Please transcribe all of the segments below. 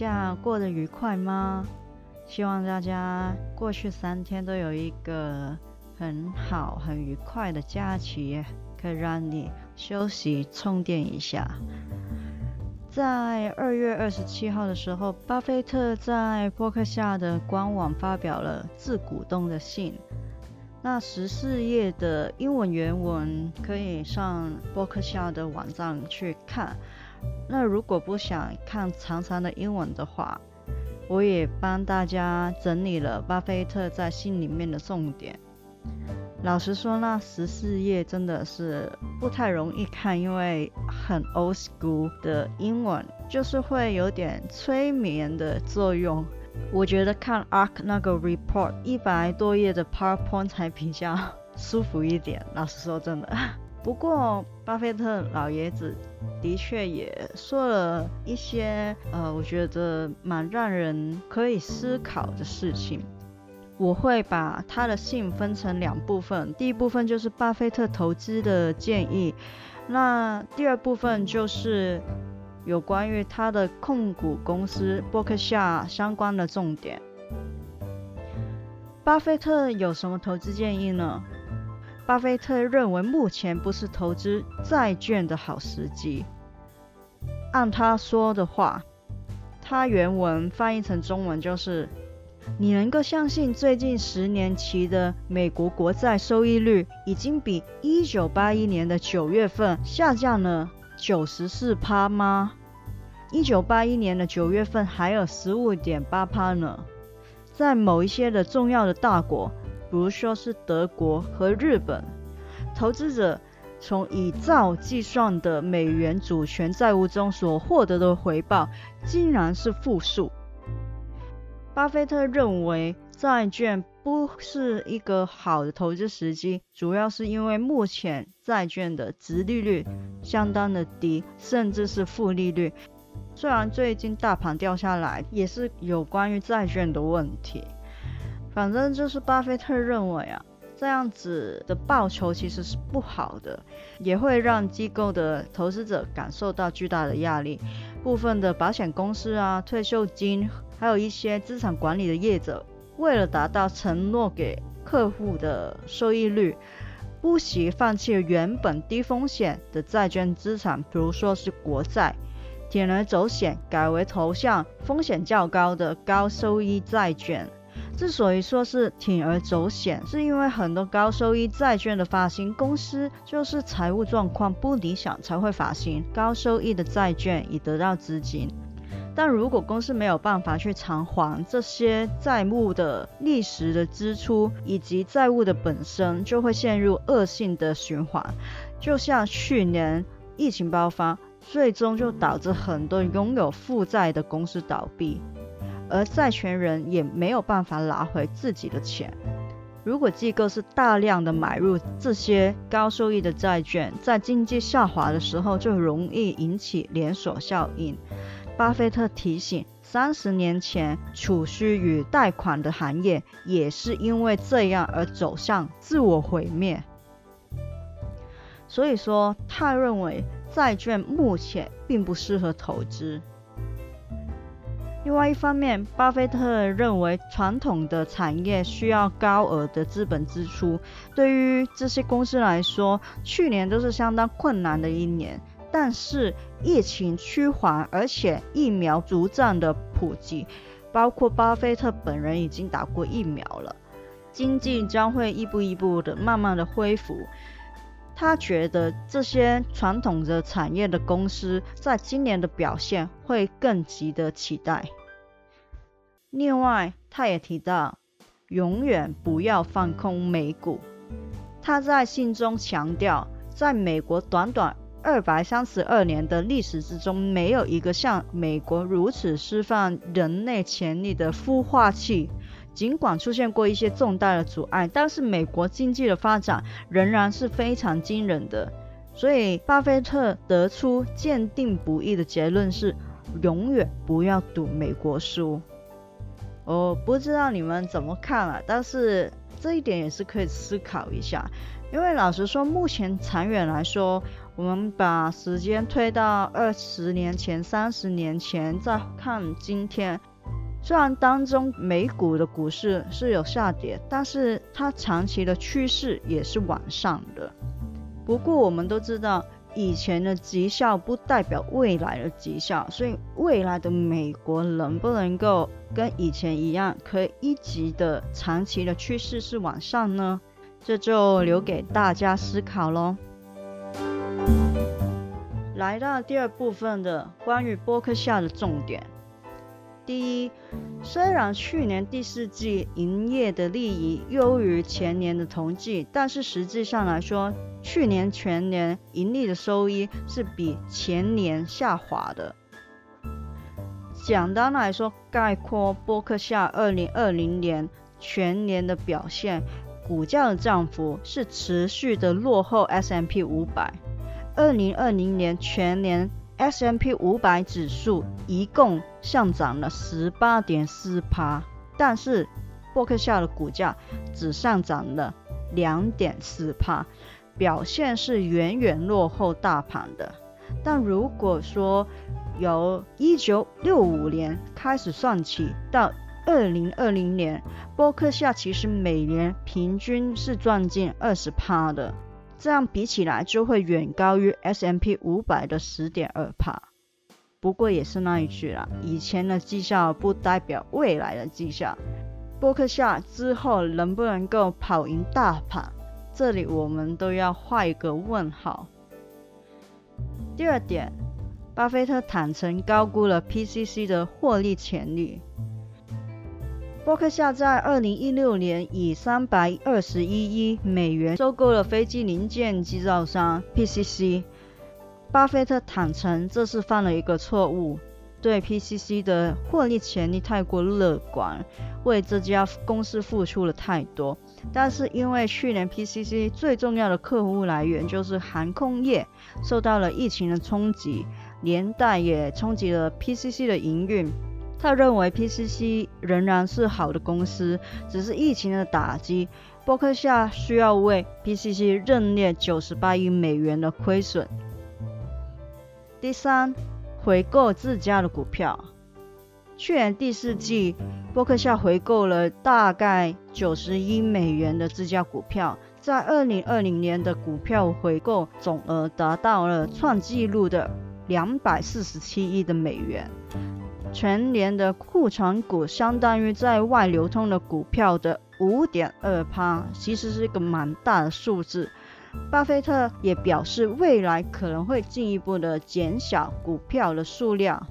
假过得愉快吗？希望大家过去三天都有一个很好、很愉快的假期，可以让你休息、充电一下。在二月二十七号的时候，巴菲特在伯克夏的官网发表了致股东的信。那十四页的英文原文可以上伯克夏的网站去看。那如果不想看长长的英文的话，我也帮大家整理了巴菲特在信里面的重点。老实说，那十四页真的是不太容易看，因为很 old school 的英文，就是会有点催眠的作用。我觉得看 ARK 那个 report 一百多页的 PowerPoint 才比较 舒服一点。老实说，真的。不过，巴菲特老爷子的确也说了一些，呃，我觉得蛮让人可以思考的事情。我会把他的信分成两部分，第一部分就是巴菲特投资的建议，那第二部分就是有关于他的控股公司伯克夏相关的重点。巴菲特有什么投资建议呢？巴菲特认为目前不是投资债券的好时机。按他说的话，他原文翻译成中文就是：你能够相信最近十年期的美国国债收益率已经比一九八一年的九月份下降了九十四趴吗？一九八一年的九月份还有十五点八趴呢。在某一些的重要的大国。比如说是德国和日本，投资者从以兆计算的美元主权债务中所获得的回报，竟然是负数。巴菲特认为债券不是一个好的投资时机，主要是因为目前债券的值利率相当的低，甚至是负利率。虽然最近大盘掉下来，也是有关于债券的问题。反正就是巴菲特认为啊，这样子的报酬其实是不好的，也会让机构的投资者感受到巨大的压力。部分的保险公司啊、退休金，还有一些资产管理的业者，为了达到承诺给客户的收益率，不惜放弃原本低风险的债券资产，比如说是国债，铤而走险，改为投向风险较高的高收益债券。之所以说是铤而走险，是因为很多高收益债券的发行公司就是财务状况不理想才会发行高收益的债券以得到资金。但如果公司没有办法去偿还这些债务的历史的支出以及债务的本身，就会陷入恶性的循环。就像去年疫情爆发，最终就导致很多拥有负债的公司倒闭。而债权人也没有办法拿回自己的钱。如果机构是大量的买入这些高收益的债券，在经济下滑的时候，就容易引起连锁效应。巴菲特提醒，三十年前储蓄与贷款的行业也是因为这样而走向自我毁灭。所以说，他认为债券目前并不适合投资。另外一方面，巴菲特认为传统的产业需要高额的资本支出，对于这些公司来说，去年都是相当困难的一年。但是疫情趋缓，而且疫苗逐渐的普及，包括巴菲特本人已经打过疫苗了，经济将会一步一步的慢慢的恢复。他觉得这些传统的产业的公司在今年的表现会更值得期待。另外，他也提到，永远不要放空美股，他在信中强调，在美国短短二百三十二年的历史之中，没有一个像美国如此释放人类潜力的孵化器。尽管出现过一些重大的阻碍，但是美国经济的发展仍然是非常惊人的。所以，巴菲特得出坚定不移的结论是：永远不要赌美国输。我不知道你们怎么看啊，但是这一点也是可以思考一下。因为老实说，目前长远来说，我们把时间推到二十年前、三十年前，再看今天。虽然当中美股的股市是有下跌，但是它长期的趋势也是往上的。不过我们都知道，以前的绩效不代表未来的绩效，所以未来的美国能不能够跟以前一样，可以一级的长期的趋势是往上呢？这就留给大家思考喽。来到第二部分的关于波克夏的重点。第一，虽然去年第四季营业的利益优于前年的同季，但是实际上来说，去年全年盈利的收益是比前年下滑的。简单来说，概括波克夏二零二零年全年的表现，股价的涨幅是持续的落后 S M P 五百。二零二零年全年。S M P 五百指数一共上涨了十八点四趴，但是伯克夏的股价只上涨了两点四趴，表现是远远落后大盘的。但如果说由一九六五年开始算起到二零二零年，伯克夏其实每年平均是赚进二十趴的。这样比起来，就会远高于 S M P 五百的十点二帕。不过也是那一句啦，以前的绩效不代表未来的绩效。波克夏之后能不能够跑赢大盘，这里我们都要画一个问号。第二点，巴菲特坦诚高估了 P C C 的获利潜力。波克夏在二零一六年以三百二十一亿美元收购了飞机零件制造商 PCC。巴菲特坦诚这是犯了一个错误，对 PCC 的获利潜力太过乐观，为这家公司付出了太多。但是因为去年 PCC 最重要的客户来源就是航空业，受到了疫情的冲击，连带也冲击了 PCC 的营运。他认为 PCC 仍然是好的公司，只是疫情的打击，伯克夏需要为 PCC 认列九十八亿美元的亏损。第三，回购自家的股票。去年第四季，伯克夏回购了大概九十亿美元的自家股票，在二零二零年的股票回购总额达到了创纪录的两百四十七亿的美元。全年的库存股相当于在外流通的股票的五点二趴，其实是一个蛮大的数字。巴菲特也表示，未来可能会进一步的减小股票的数量，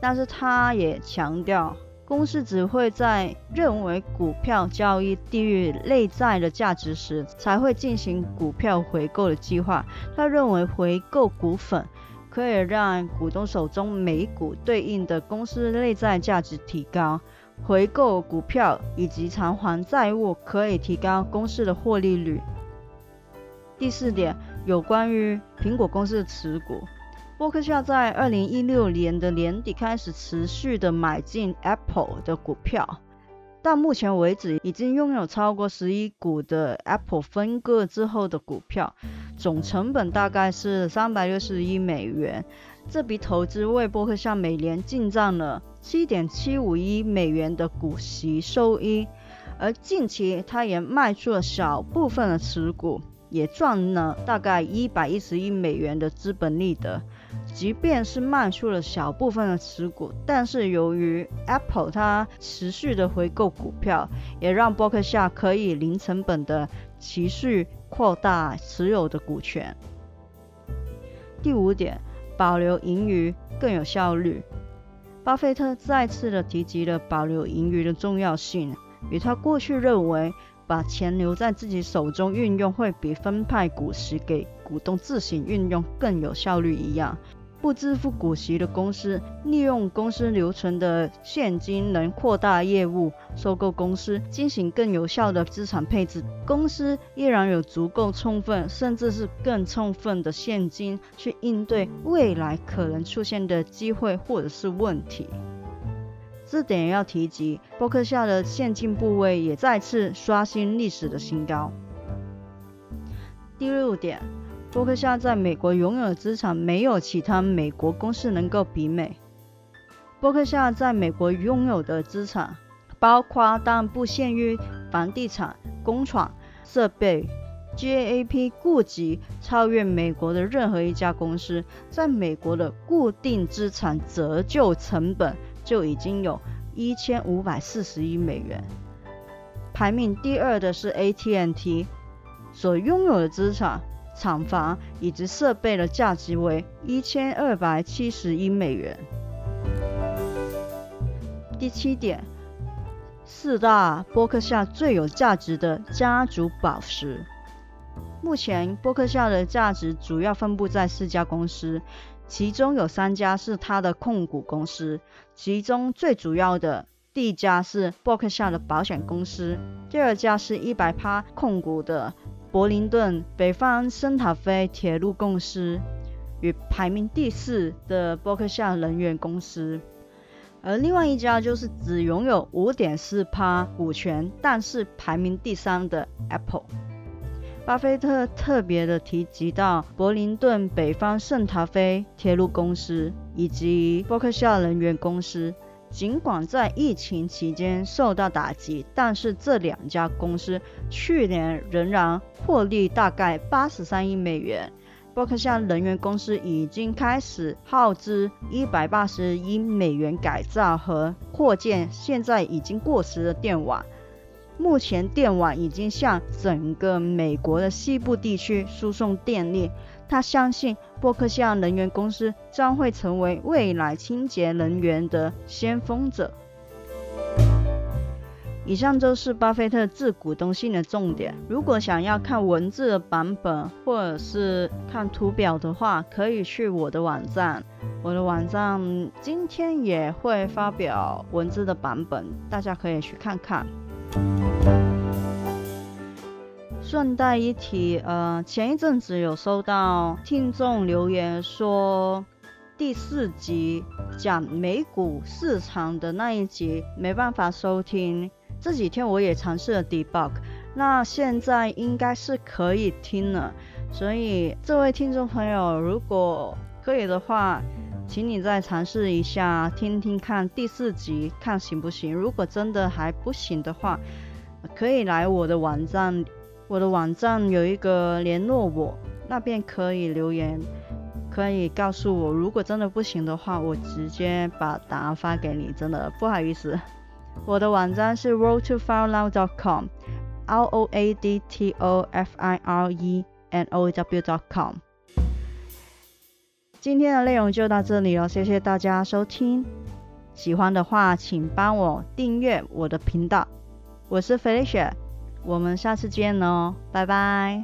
但是他也强调，公司只会在认为股票交易低于内在的价值时，才会进行股票回购的计划。他认为回购股份。可以让股东手中每股对应的公司内在价值提高，回购股票以及偿还债务可以提高公司的获利率。第四点，有关于苹果公司的持股，伯克夏在二零一六年的年底开始持续的买进 Apple 的股票。到目前为止，已经拥有超过十一股的 Apple 分割之后的股票，总成本大概是三百六十亿美元。这笔投资为伯克向每年进账了七点七五亿美元的股息收益，而近期他也卖出了小部分的持股，也赚了大概一百一十亿美元的资本利得。即便是卖出了小部分的持股，但是由于 Apple 它持续的回购股票，也让伯克夏可以零成本的持续扩大持有的股权。第五点，保留盈余更有效率。巴菲特再次的提及了保留盈余的重要性，与他过去认为把钱留在自己手中运用，会比分派股息给股东自行运用更有效率一样。不支付股息的公司，利用公司留存的现金能扩大业务，收购公司，进行更有效的资产配置。公司依然有足够充分，甚至是更充分的现金去应对未来可能出现的机会或者是问题。这点要提及，伯克夏的现金部位也再次刷新历史的新高。第六点。伯克夏在美国拥有的资产没有其他美国公司能够媲美。伯克夏在美国拥有的资产包括但不限于房地产、工厂、设备。GAAP 估计超越美国的任何一家公司。在美国的固定资产折旧成本就已经有一千五百四十亿美元。排名第二的是 AT&T 所拥有的资产。厂房以及设备的价值为一千二百七十亿美元。第七点，四大波克夏最有价值的家族宝石。目前波克夏的价值主要分布在四家公司，其中有三家是他的控股公司，其中最主要的第一家是伯克夏的保险公司，第二家是一百趴控股的。柏林顿北方圣塔菲铁路公司与排名第四的伯克夏能源公司，而另外一家就是只拥有五点四趴股权，但是排名第三的 Apple。巴菲特特别的提及到柏林顿北方圣塔菲铁路公司以及伯克夏能源公司。尽管在疫情期间受到打击，但是这两家公司去年仍然获利大概八十三亿美元。伯克夏能源公司已经开始耗资一百八十亿美元改造和扩建现在已经过时的电网。目前电网已经向整个美国的西部地区输送电力。他相信伯克夏能源公司将会成为未来清洁能源的先锋者。以上就是巴菲特致股东信的重点。如果想要看文字的版本或者是看图表的话，可以去我的网站。我的网站今天也会发表文字的版本，大家可以去看看。顺带一提，呃，前一阵子有收到听众留言说，第四集讲美股市场的那一集没办法收听。这几天我也尝试了 debug，那现在应该是可以听了。所以这位听众朋友，如果可以的话，请你再尝试一下听听看第四集，看行不行。如果真的还不行的话，可以来我的网站。我的网站有一个联络我，那边可以留言，可以告诉我，如果真的不行的话，我直接把答案发给你。真的不好意思，我的网站是 roadtofirenow.com，r o a d t o f i r e n o w.com。今天的内容就到这里了，谢谢大家收听。喜欢的话，请帮我订阅我的频道。我是 Felicia。我们下次见哦，拜拜。